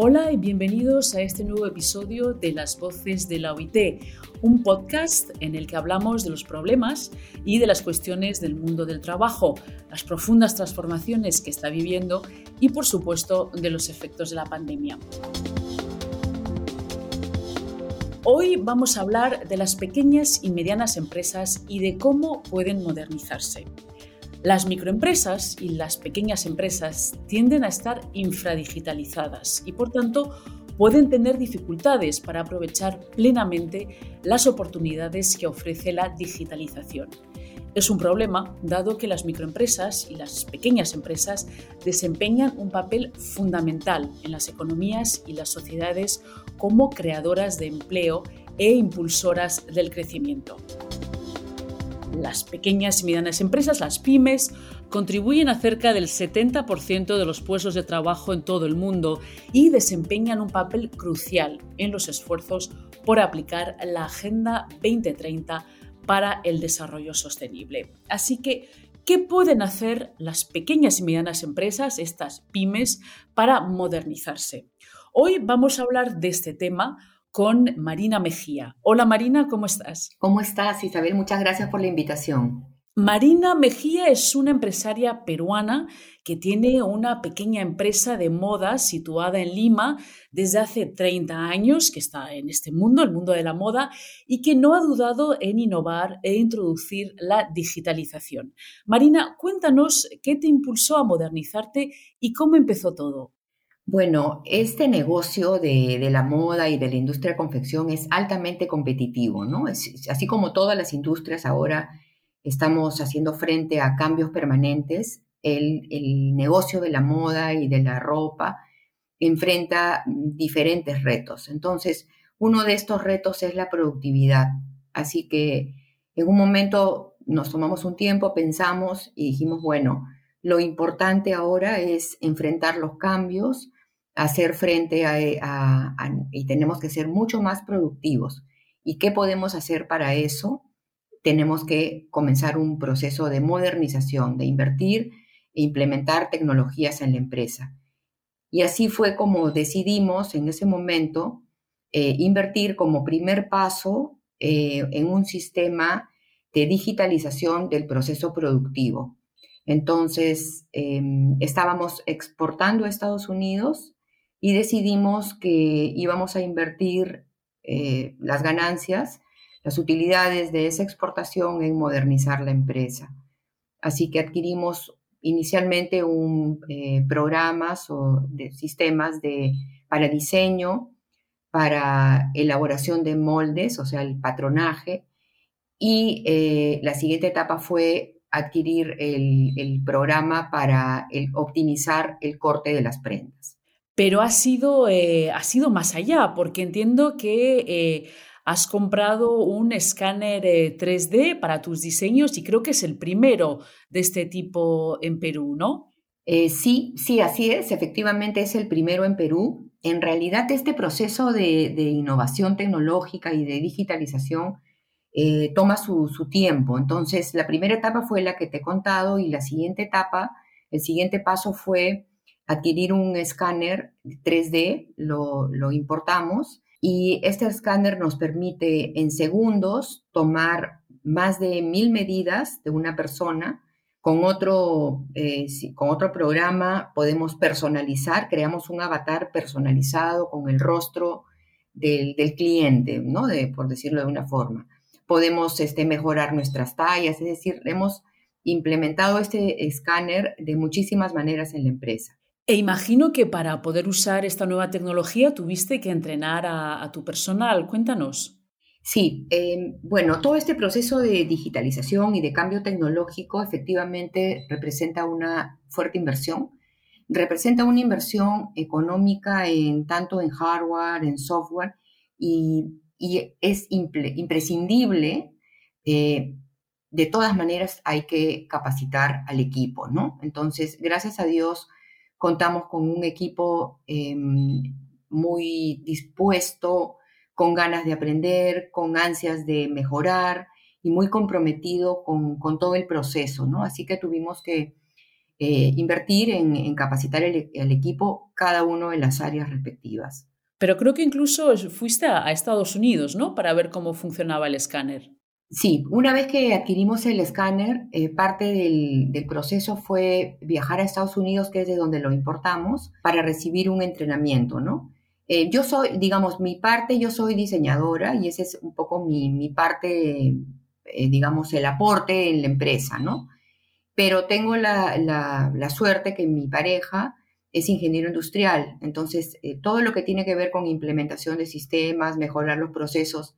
Hola y bienvenidos a este nuevo episodio de Las Voces de la OIT, un podcast en el que hablamos de los problemas y de las cuestiones del mundo del trabajo, las profundas transformaciones que está viviendo y, por supuesto, de los efectos de la pandemia. Hoy vamos a hablar de las pequeñas y medianas empresas y de cómo pueden modernizarse. Las microempresas y las pequeñas empresas tienden a estar infradigitalizadas y por tanto pueden tener dificultades para aprovechar plenamente las oportunidades que ofrece la digitalización. Es un problema dado que las microempresas y las pequeñas empresas desempeñan un papel fundamental en las economías y las sociedades como creadoras de empleo e impulsoras del crecimiento. Las pequeñas y medianas empresas, las pymes, contribuyen a cerca del 70% de los puestos de trabajo en todo el mundo y desempeñan un papel crucial en los esfuerzos por aplicar la Agenda 2030 para el desarrollo sostenible. Así que, ¿qué pueden hacer las pequeñas y medianas empresas, estas pymes, para modernizarse? Hoy vamos a hablar de este tema con Marina Mejía. Hola Marina, ¿cómo estás? ¿Cómo estás Isabel? Muchas gracias por la invitación. Marina Mejía es una empresaria peruana que tiene una pequeña empresa de moda situada en Lima desde hace 30 años, que está en este mundo, el mundo de la moda, y que no ha dudado en innovar e introducir la digitalización. Marina, cuéntanos qué te impulsó a modernizarte y cómo empezó todo. Bueno, este negocio de, la moda y de la industria de confección es altamente competitivo, ¿no? así como todas las industrias ahora estamos haciendo frente a cambios permanentes, el, el negocio de la moda y de la ropa enfrenta diferentes retos. Entonces, uno de estos retos es la productividad. Así que en un momento nos tomamos un tiempo, pensamos y dijimos, bueno, lo importante ahora es enfrentar los cambios, hacer frente a, y tenemos que ser mucho más productivos. ¿Y qué podemos hacer para eso? Tenemos que comenzar un proceso de modernización, de invertir e implementar tecnologías en la empresa. Y así fue como decidimos en ese momento eh, invertir como primer paso eh, en un sistema de digitalización del proceso productivo. Entonces, em, estábamos exportando a Estados Unidos y decidimos que íbamos a invertir eh, las ganancias, las utilidades de esa exportación en modernizar la empresa. Así que adquirimos inicialmente un eh, programas o sistemas de, para diseño, para elaboración de moldes, o sea, el patronaje, y eh, la siguiente etapa fue adquirir el, programa para optimizar el corte de las prendas pero ha sido, eh, ha sido más allá, porque entiendo que eh, has comprado un escáner 3D eh, para tus diseños y creo que es el primero de este tipo en Perú, ¿no? sí, sí, así es, efectivamente es el primero en Perú. En realidad este proceso de, innovación tecnológica y de digitalización toma su, su tiempo. Entonces, la primera etapa fue la que te he contado y la siguiente etapa, el siguiente paso fue adquirir un escáner 3D, lo, importamos y este escáner nos permite en segundos tomar más de mil medidas de una persona. Con otro, eh, con otro programa podemos personalizar, creamos un avatar personalizado con el rostro del, cliente, ¿no? De, por decirlo de una forma. Podemos este, mejorar nuestras tallas, es decir, hemos implementado este escáner de muchísimas maneras en la empresa. E imagino que para poder usar esta nueva tecnología tuviste que entrenar a, tu personal. Cuéntanos. Sí, em, bueno, todo este proceso de digitalización y de cambio tecnológico efectivamente representa una fuerte inversión. Representa una inversión económica en tanto en hardware, en software, y, es imprescindible. Eh, de todas maneras, hay que capacitar al equipo, ¿no? Entonces, gracias a Dios, Contamos con un equipo em, muy dispuesto, con ganas de aprender, con ansias de mejorar y muy comprometido con, todo el proceso, ¿no? Así que tuvimos que eh, invertir en, capacitar el, equipo cada uno en las áreas respectivas. Pero creo que incluso fuiste a, Estados Unidos, ¿no? Para ver cómo funcionaba el escáner. Sí, una vez que adquirimos el escáner, eh, parte del, proceso fue viajar a Estados Unidos, que es de donde lo importamos, para recibir un entrenamiento, ¿no? Eh, yo soy, digamos, mi parte, yo soy diseñadora y ese es un poco mi, parte, digamos, el aporte en la empresa, ¿no? pero tengo la, suerte que mi pareja es ingeniero industrial, entonces eh, todo lo que tiene que ver con implementación de sistemas, mejorar los procesos,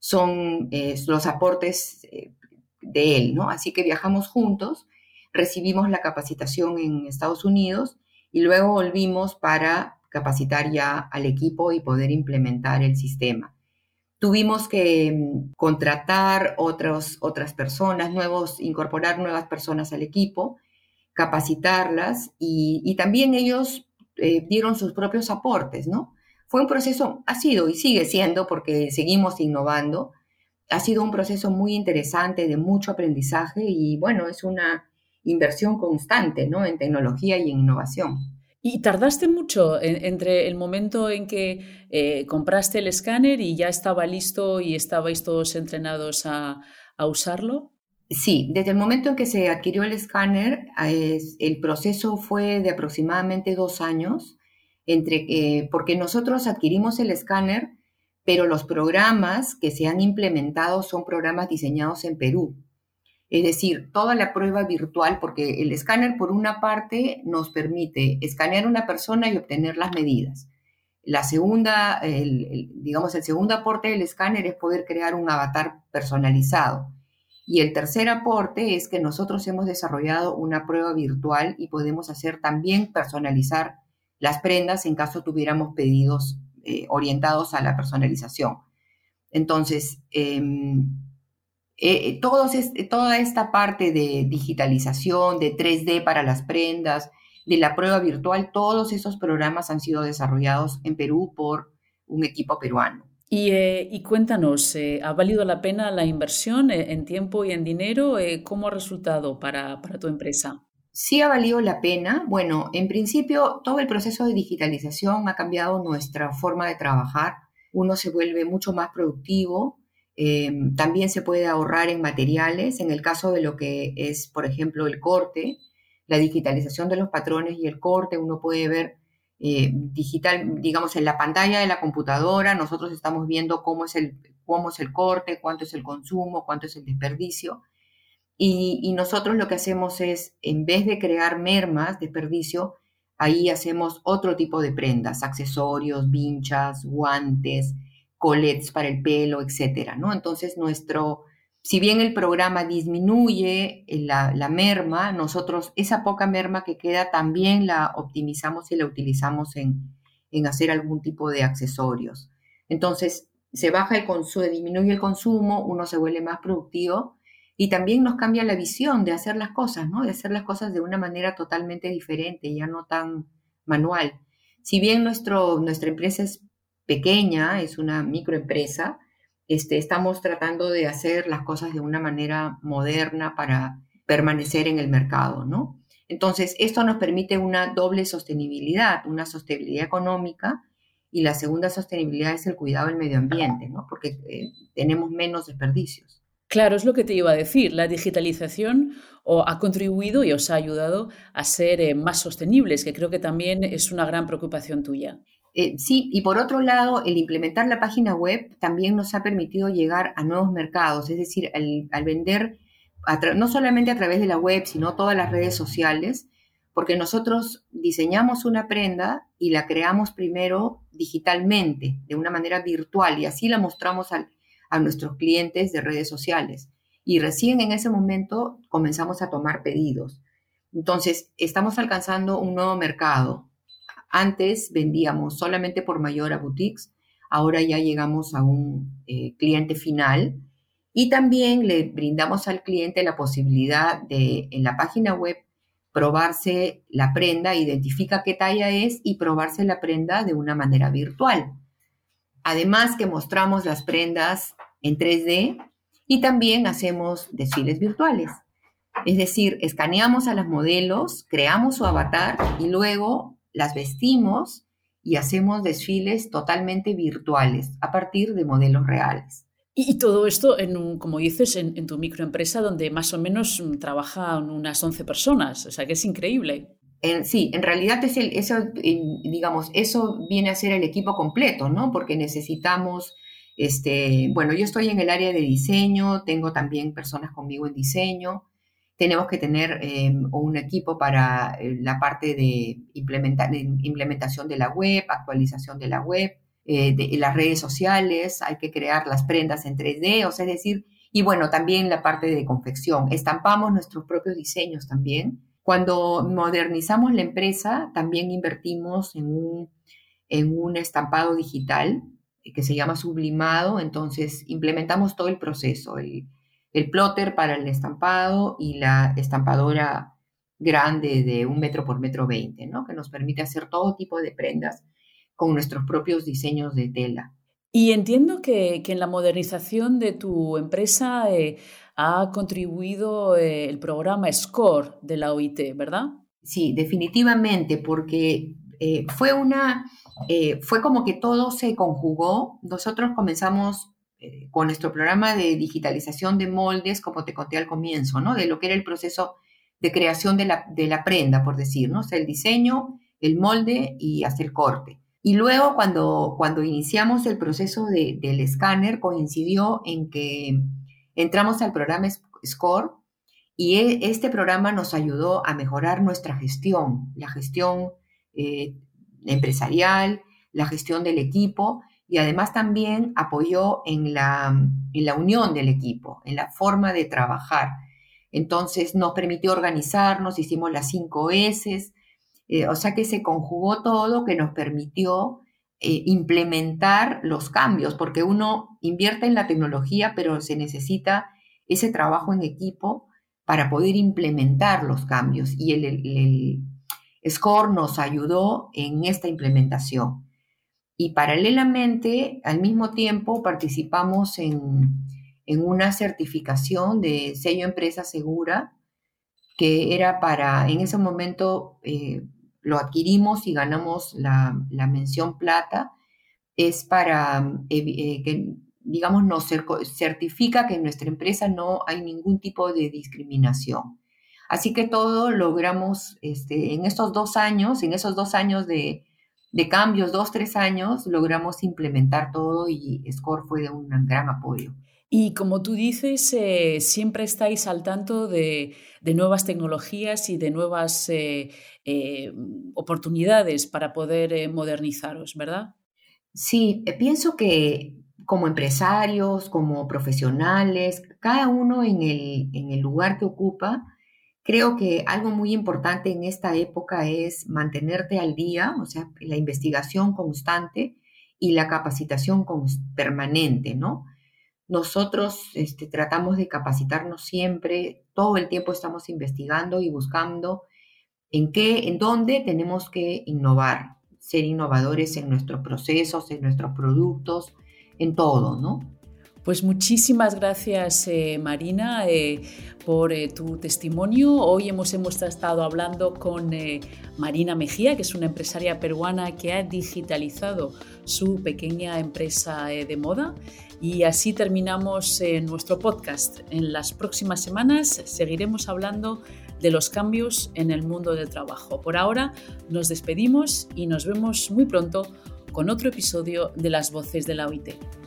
son eh, los aportes eh, de él, ¿no? Así que viajamos juntos, recibimos la capacitación en Estados Unidos y luego volvimos para capacitar ya al equipo y poder implementar el sistema. Tuvimos que mm, contratar otros, otras personas, nuevos, incorporar nuevas personas al equipo, capacitarlas y, también ellos eh, dieron sus propios aportes, ¿no? Fue un proceso, ha sido y sigue siendo porque seguimos innovando, ha sido un proceso muy interesante, de mucho aprendizaje y bueno, es una inversión constante, ¿no? En tecnología y en innovación. ¿Y tardaste mucho entre el momento en que eh, compraste el escáner y ya estaba listo y estabais todos entrenados a, usarlo? Sí, desde el momento en que se adquirió el escáner, el proceso fue de aproximadamente dos años, entre, eh, porque nosotros adquirimos el escáner, pero los programas que se han implementado son programas diseñados en Perú. Es decir, toda la prueba virtual, porque el escáner por una parte nos permite escanear una persona y obtener las medidas. La segunda, digamos, el segundo aporte del escáner es poder crear un avatar personalizado. Y el tercer aporte es que nosotros hemos desarrollado una prueba virtual y podemos hacer también personalizar las prendas en caso tuviéramos pedidos eh, orientados a la personalización. Entonces, em, eh, eh, toda esta parte de digitalización, de 3D para las prendas, de la prueba virtual, todos esos programas han sido desarrollados en Perú por un equipo peruano. Y, cuéntanos, ¿ha valido la pena la inversión en tiempo y en dinero? ¿Cómo ha resultado para, para tu empresa? Sí ha valido la pena. Bueno, en principio todo el proceso de digitalización ha cambiado nuestra forma de trabajar. Uno se vuelve mucho más productivo, Em, también se puede ahorrar en materiales, en el caso de lo que es, por ejemplo, el corte, la digitalización de los patrones y el corte, uno puede ver eh, digital, digamos, en la pantalla de la computadora, nosotros estamos viendo cómo es el, cómo es el corte, cuánto es el consumo, cuánto es el desperdicio. Y, nosotros lo que hacemos es, en vez de crear mermas, desperdicio, ahí hacemos otro tipo de prendas, accesorios, vinchas, guantes, colets para el pelo, etcétera, ¿no? Entonces, nuestro, si bien el programa disminuye la, merma, nosotros esa poca merma que queda también la optimizamos y la utilizamos en, hacer algún tipo de accesorios. Entonces, se baja el consumo, disminuye el consumo, uno se vuelve más productivo y también nos cambia la visión de hacer las cosas, ¿no? De hacer las cosas de una manera totalmente diferente, ya no tan manual. Si bien nuestro, nuestra empresa es pequeña, es una microempresa, este, estamos tratando de hacer las cosas de una manera moderna para permanecer en el mercado, ¿no? Entonces, esto nos permite una doble sostenibilidad, una sostenibilidad económica y la segunda sostenibilidad es el cuidado del medio ambiente, ¿no? Porque eh, tenemos menos desperdicios. Claro, es lo que te iba a decir. La digitalización ha contribuido y os ha ayudado a ser eh, más sostenibles, que creo que también es una gran preocupación tuya. Eh, sí, y por otro lado, el implementar la página web también nos ha permitido llegar a nuevos mercados, es decir, al, vender no solamente a través de la web, sino todas las redes sociales, porque nosotros diseñamos una prenda y la creamos primero digitalmente, de una manera virtual, y así la mostramos a nuestros clientes de redes sociales. Y recién en ese momento comenzamos a tomar pedidos. Entonces, estamos alcanzando un nuevo mercado, antes vendíamos solamente por mayor a boutiques, ahora ya llegamos a un eh, cliente final y también le brindamos al cliente la posibilidad de en la página web probarse la prenda, identifica qué talla es y probarse la prenda de una manera virtual. Además que mostramos las prendas en 3D y también hacemos desfiles virtuales. Es decir, escaneamos a las modelos, creamos su avatar y luego las vestimos y hacemos desfiles totalmente virtuales a partir de modelos reales. Y, todo esto, en como dices, en, tu microempresa donde más o menos mm, trabajan unas 11 personas, o sea que es increíble. sí, en realidad es el, eso, digamos, eso viene a ser el equipo completo, ¿no? Porque necesitamos, este, bueno, yo estoy en el área de diseño, tengo también personas conmigo en diseño, tenemos que tener em, un equipo para eh, la parte de, implementación de la web, actualización de la web, eh, de las redes sociales, hay que crear las prendas en 3D, o sea, es decir, y bueno, también la parte de confección. Estampamos nuestros propios diseños también. Cuando modernizamos la empresa, también invertimos en un estampado digital que se llama sublimado, entonces implementamos todo el proceso, el, el plotter para el estampado y la estampadora grande de un metro por metro veinte, ¿no? Que nos permite hacer todo tipo de prendas con nuestros propios diseños de tela. Y entiendo que, en la modernización de tu empresa eh, ha contribuido eh, el programa SCORE de la OIT, ¿verdad? Sí, definitivamente, porque eh, fue una, fue como que todo se conjugó. Nosotros comenzamos eh, con nuestro programa de digitalización de moldes, como te conté al comienzo, ¿no? De lo que era el proceso de creación de la, de la prenda, por decir, ¿no? O el diseño, el molde y hasta el corte. Y luego cuando, cuando iniciamos el proceso del escáner, coincidió en que entramos al programa SCORE y e, este programa nos ayudó a mejorar nuestra gestión, la gestión eh, empresarial, la gestión del equipo y además también apoyó en la, en la unión del equipo, en la forma de trabajar. Entonces nos permitió organizarnos, hicimos las cinco S, eh, o sea que se conjugó todo que nos permitió eh, implementar los cambios, porque uno invierte en la tecnología, pero se necesita ese trabajo en equipo para poder implementar los cambios. Y el, SCORE nos ayudó en esta implementación. Y paralelamente, al mismo tiempo, participamos en, una certificación de sello empresa segura, que era para, en ese momento eh, lo adquirimos y ganamos la, mención plata, es para eh, que, digamos, nos certifica que en nuestra empresa no hay ningún tipo de discriminación. Así que todo logramos este, en estos dos años, en esos dos años de, de cambios, dos, tres años, logramos implementar todo y SCORE fue de un gran apoyo. Y como tú dices, eh, siempre estáis al tanto de, nuevas tecnologías y de nuevas eh, eh, oportunidades para poder modernizaros, ¿verdad? Sí, pienso que como empresarios, como profesionales, cada uno en el, en el lugar que ocupa, Creo que algo muy importante en esta época es mantenerte al día, o sea, la investigación constante y la capacitación permanente, ¿no? Nosotros este, tratamos de capacitarnos siempre, todo el tiempo estamos investigando y buscando en qué, en dónde tenemos que innovar, ser innovadores en nuestros procesos, en nuestros productos, en todo, ¿no? Pues muchísimas gracias, eh, Marina, eh, por eh, tu testimonio. Hoy hemos, hemos estado hablando con Marina Mejía, que es una empresaria peruana que ha digitalizado su pequeña empresa de moda. Y así terminamos nuestro podcast. En las próximas semanas seguiremos hablando de los cambios en el mundo del trabajo. Por ahora nos despedimos y nos vemos muy pronto con otro episodio de Las Voces de la OIT.